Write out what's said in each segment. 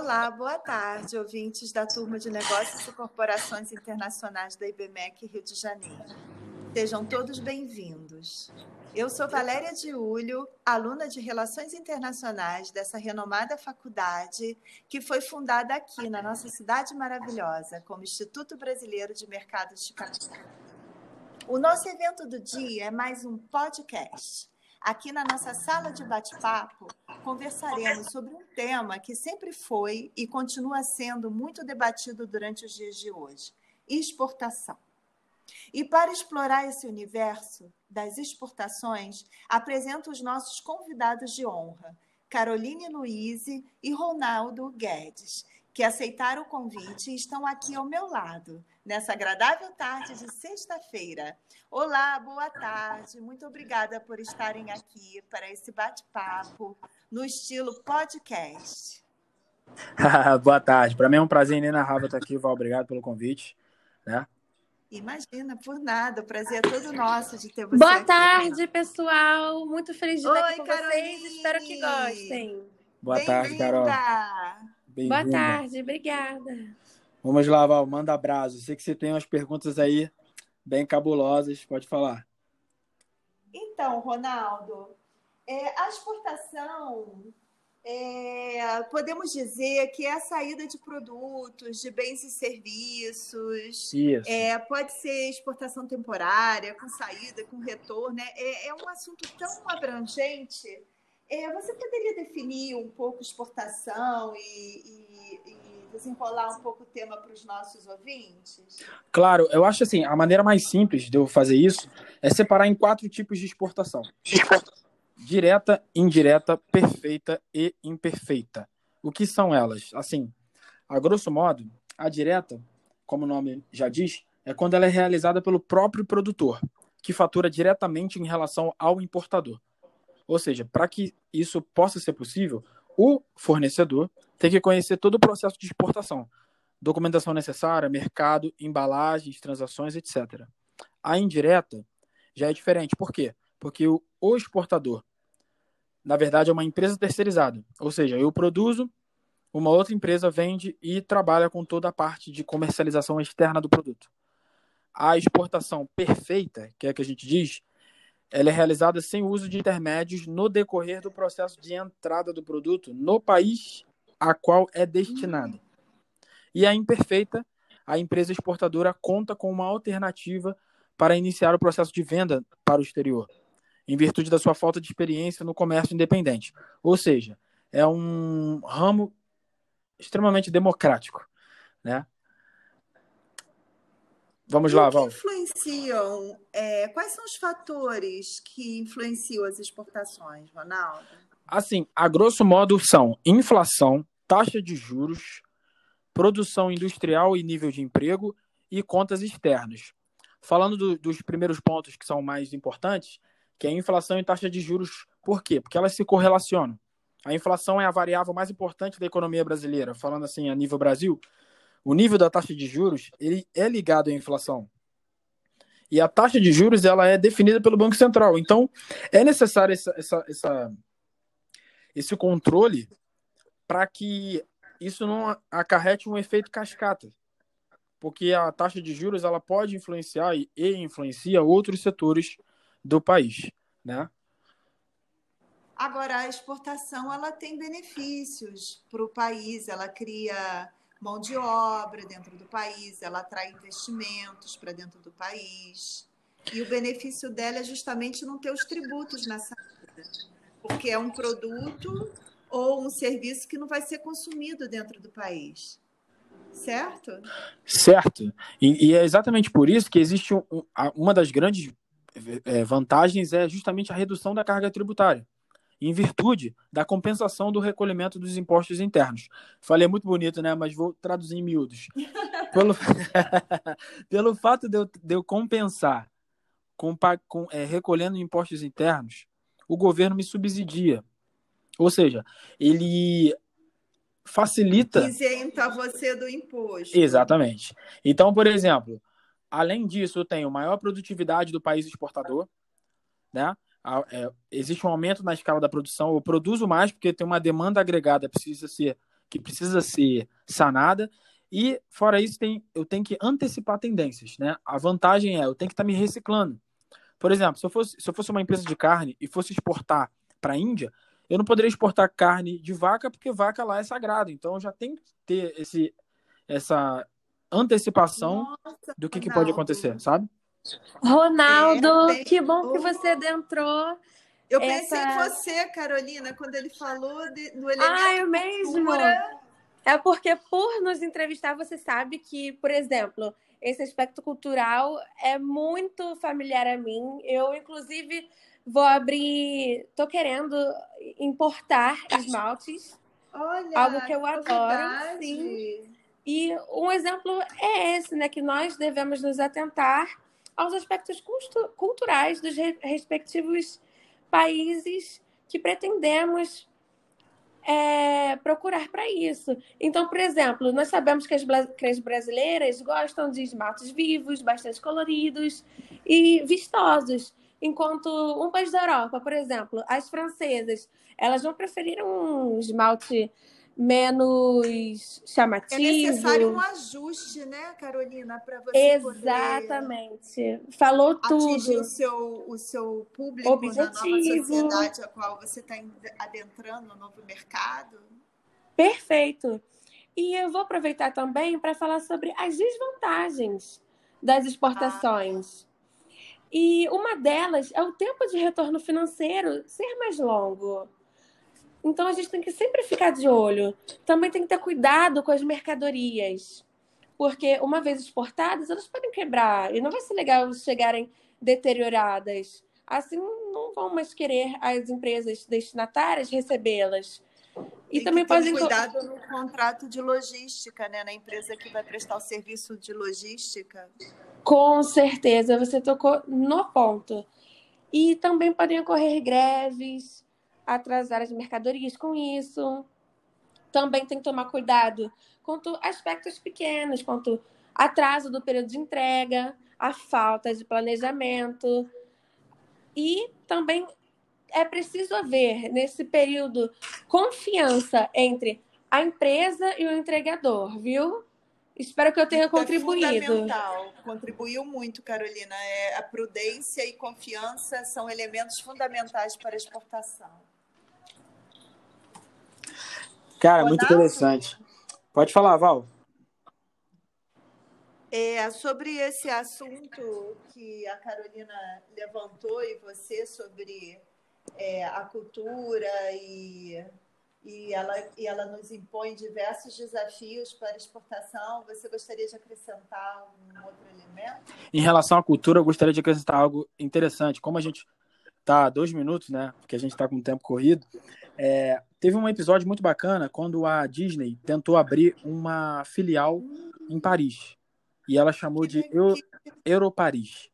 Olá, boa tarde, ouvintes da turma de Negócios e Corporações Internacionais da IBMEC Rio de Janeiro. Sejam todos bem-vindos. Eu sou Valéria Diulho, aluna de Relações Internacionais dessa renomada faculdade que foi fundada aqui na nossa cidade maravilhosa, como Instituto Brasileiro de Mercados de Capital. O nosso evento do dia é mais um podcast Aqui na nossa sala de bate-papo, conversaremos sobre um tema que sempre foi e continua sendo muito debatido durante os dias de hoje: exportação. E para explorar esse universo das exportações, apresento os nossos convidados de honra, Caroline Luiz e Ronaldo Guedes, que aceitaram o convite e estão aqui ao meu lado, nessa agradável tarde de sexta-feira. Olá, boa tarde. Muito obrigada por estarem aqui para esse bate-papo no estilo podcast. boa tarde. Para mim é um prazer inenarrável estar aqui, Val. Obrigado pelo convite. Né? Imagina, por nada. O prazer é todo nosso de ter você Boa aqui. tarde, pessoal. Muito feliz de estar Oi, aqui com Caroline. vocês. Espero que gostem. Boa tarde, Carol. Boa tarde, obrigada. Vamos lá, Val, manda abraço. Sei que você tem umas perguntas aí bem cabulosas, pode falar. Então, Ronaldo, é, a exportação, é, podemos dizer que é a saída de produtos, de bens e serviços. Isso. É, pode ser exportação temporária, com saída, com retorno. né? É, é um assunto tão abrangente você poderia definir um pouco exportação e, e, e desenrolar um pouco o tema para os nossos ouvintes? Claro, eu acho assim, a maneira mais simples de eu fazer isso é separar em quatro tipos de exportação. Direta, indireta, perfeita e imperfeita. O que são elas? Assim, a grosso modo, a direta, como o nome já diz, é quando ela é realizada pelo próprio produtor, que fatura diretamente em relação ao importador. Ou seja, para que isso possa ser possível, o fornecedor tem que conhecer todo o processo de exportação, documentação necessária, mercado, embalagens, transações, etc. A indireta já é diferente. Por quê? Porque o, o exportador, na verdade, é uma empresa terceirizada. Ou seja, eu produzo, uma outra empresa vende e trabalha com toda a parte de comercialização externa do produto. A exportação perfeita, que é a que a gente diz, ela é realizada sem uso de intermédios no decorrer do processo de entrada do produto no país a qual é destinado. E a imperfeita, a empresa exportadora conta com uma alternativa para iniciar o processo de venda para o exterior, em virtude da sua falta de experiência no comércio independente. Ou seja, é um ramo extremamente democrático, né? Vamos e lá, Val. influenciam? É, quais são os fatores que influenciam as exportações, Ronaldo? Assim, a grosso modo são inflação, taxa de juros, produção industrial e nível de emprego e contas externas. Falando do, dos primeiros pontos que são mais importantes, que é a inflação e taxa de juros, por quê? Porque elas se correlacionam. A inflação é a variável mais importante da economia brasileira, falando assim a nível Brasil, o nível da taxa de juros ele é ligado à inflação. E a taxa de juros ela é definida pelo Banco Central. Então, é necessário essa, essa, essa esse controle para que isso não acarrete um efeito cascata. Porque a taxa de juros ela pode influenciar e, influencia outros setores do país, né? Agora, a exportação ela tem benefícios para o país, ela cria mão de obra dentro do país, ela atrai investimentos para dentro do país. E o benefício dela é justamente não ter os tributos nessa vida, porque é um produto ou um serviço que não vai ser consumido dentro do país. Certo? Certo. E, e é exatamente por isso que existe um, uma das grandes é, vantagens é justamente a redução da carga tributária em virtude da compensação do recolhimento dos impostos internos. Falei muito bonito, né? Mas vou traduzir em miúdos. Pelo, Pelo fato de eu, de eu compensar com, com é, recolhendo impostos internos, o governo me subsidia. Ou seja, ele facilita. Isenta você do imposto. Exatamente. Então, por exemplo, além disso, eu tenho maior produtividade do país exportador, né? É, existe um aumento na escala da produção, eu produzo mais porque tem uma demanda agregada, precisa ser que precisa ser sanada. E, fora isso, tem, eu tenho que antecipar tendências. Né? A vantagem é eu tenho que estar tá me reciclando. Por exemplo, se eu, fosse, se eu fosse uma empresa de carne e fosse exportar para a Índia, eu não poderia exportar carne de vaca porque vaca lá é sagrado. Então eu já tenho que ter esse, essa antecipação Nossa, do que, que, pode acontecer, sabe? Ronaldo, que bom que você adentrou. Eu pensei essa... em você, Carolina, quando ele falou de, do elemento. Ah, eu mesmo. É porque por nos entrevistar, você sabe que, por exemplo, esse aspecto cultural é muito familiar a mim. Eu, inclusive, vou abrir. Tô querendo importar esmaltes. Olha, algo que eu adoro. Sim. E um exemplo é esse, né? Que nós devemos nos atentar aos aspectos culturais dos respectivos países que pretendemos é, procurar para isso. Então, por exemplo, nós sabemos que as, que as brasileiras gostam de esmaltes vivos, bastante coloridos e vistosos. Enquanto um país da Europa, por exemplo, as francesas, elas vão preferir um esmalte menos chamativo. É necessário um ajuste, né, Carolina, para você Exatamente. Falou tudo. Atingir o seu, o seu público Objetivo. na nova sociedade a qual você está adentrando no novo mercado. Perfeito. E eu vou aproveitar também para falar sobre as desvantagens das exportações. Ah. E uma delas é o tempo de retorno financeiro ser mais longo. Então a gente tem que sempre ficar de olho. Também tem que ter cuidado com as mercadorias. Porque uma vez exportadas, elas podem quebrar. E não vai ser legal chegarem deterioradas. Assim, não vão mais querer as empresas destinatárias recebê-las. E tem também podem cuidado no contrato de logística, né? Na empresa que vai prestar o serviço de logística. Com certeza, você tocou no ponto. E também podem ocorrer greves, atrasar as mercadorias com isso. Também tem que tomar cuidado quanto aspectos pequenos, quanto atraso do período de entrega, a falta de planejamento. E também é preciso haver, nesse período, confiança entre a empresa e o entregador, viu? Espero que eu tenha contribuído. É fundamental. Contribuiu muito, Carolina. É, a prudência e confiança são elementos fundamentais para a exportação. Cara, muito interessante. Pode falar, Val. É, sobre esse assunto que a Carolina levantou e você sobre é, a cultura e, e, ela, e ela nos impõe diversos desafios para exportação, você gostaria de acrescentar um outro elemento? Em relação à cultura, eu gostaria de acrescentar algo interessante. Como a gente está dois minutos, né? Porque a gente está com o tempo corrido. É, teve um episódio muito bacana quando a Disney tentou abrir uma filial em Paris. E ela chamou de Eu, Europaris.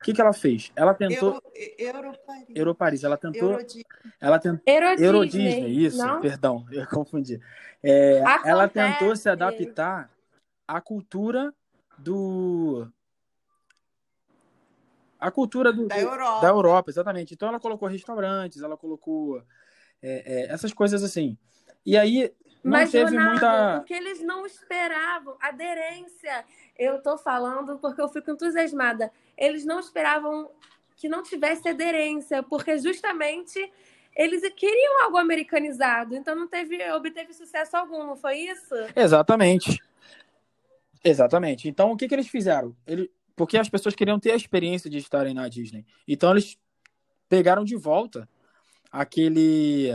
O que, que ela fez? Ela tentou. Euro, Europaris. Ela tentou. Eurodisney. Ela tentou. Euro Disney, isso, não? perdão, eu confundi. É, ela tentou se adaptar à cultura do. A cultura do, da, Europa. da Europa, exatamente. Então ela colocou restaurantes, ela colocou é, é, essas coisas assim. E aí não Mas, teve Ronaldo, muita. Porque eles não esperavam aderência. Eu tô falando porque eu fico entusiasmada. Eles não esperavam que não tivesse aderência, porque justamente eles queriam algo americanizado, então não teve, obteve sucesso algum, não foi isso? Exatamente. Exatamente. Então o que, que eles fizeram? Ele, porque as pessoas queriam ter a experiência de estarem na Disney. Então eles pegaram de volta aquele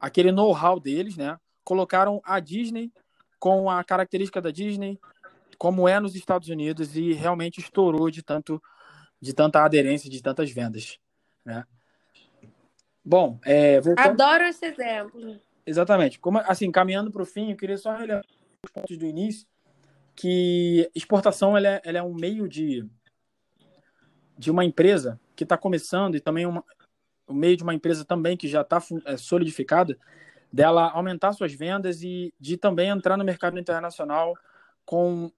aquele know-how deles, né? Colocaram a Disney com a característica da Disney, como é nos Estados Unidos e realmente estourou de tanto de tanta aderência, de tantas vendas, né? Bom, é, voltando... adoro esse exemplo. Exatamente. Como assim, caminhando para o fim, eu queria só relembrar os pontos do início que exportação ela é, ela é um meio de de uma empresa que está começando e também uma, o meio de uma empresa também que já está é, solidificada, dela aumentar suas vendas e de também entrar no mercado internacional com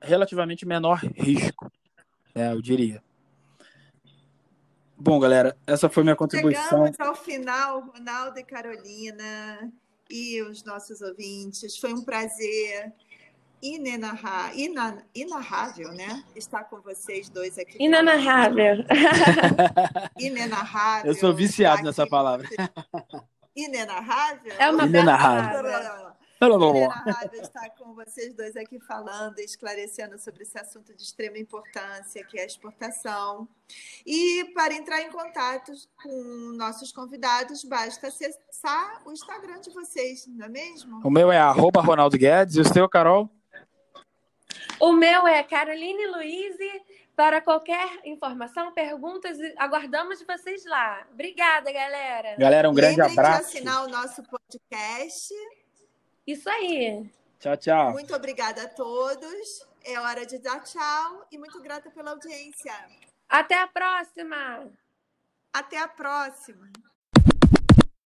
relativamente menor risco, né, eu diria. Bom, galera, essa foi minha contribuição. Chegamos ao final, Ronaldo e Carolina. e os nossos ouvintes. Foi um prazer inenarra, inarrável, né? Estar com vocês dois aqui. Inenarrável. Inenarrável. Eu sou viciado nessa palavra. Inenarrável? É uma Inenarrável. Inenarrável estar com vocês dois aqui falando e esclarecendo sobre esse assunto de extrema importância, que é a exportação. E para entrar em contato com nossos convidados, basta acessar o Instagram de vocês, não é mesmo? O meu é arroba Ronaldo Guedes e o seu, Carol? O meu é Caroline Luiz. Para qualquer informação, perguntas, aguardamos vocês lá. Obrigada, galera. Galera, um grande Lembrem abraço. de assinar o nosso podcast. Isso aí. Tchau, tchau. Muito obrigada a todos. É hora de dar tchau e muito grata pela audiência. Até a próxima. Até a próxima.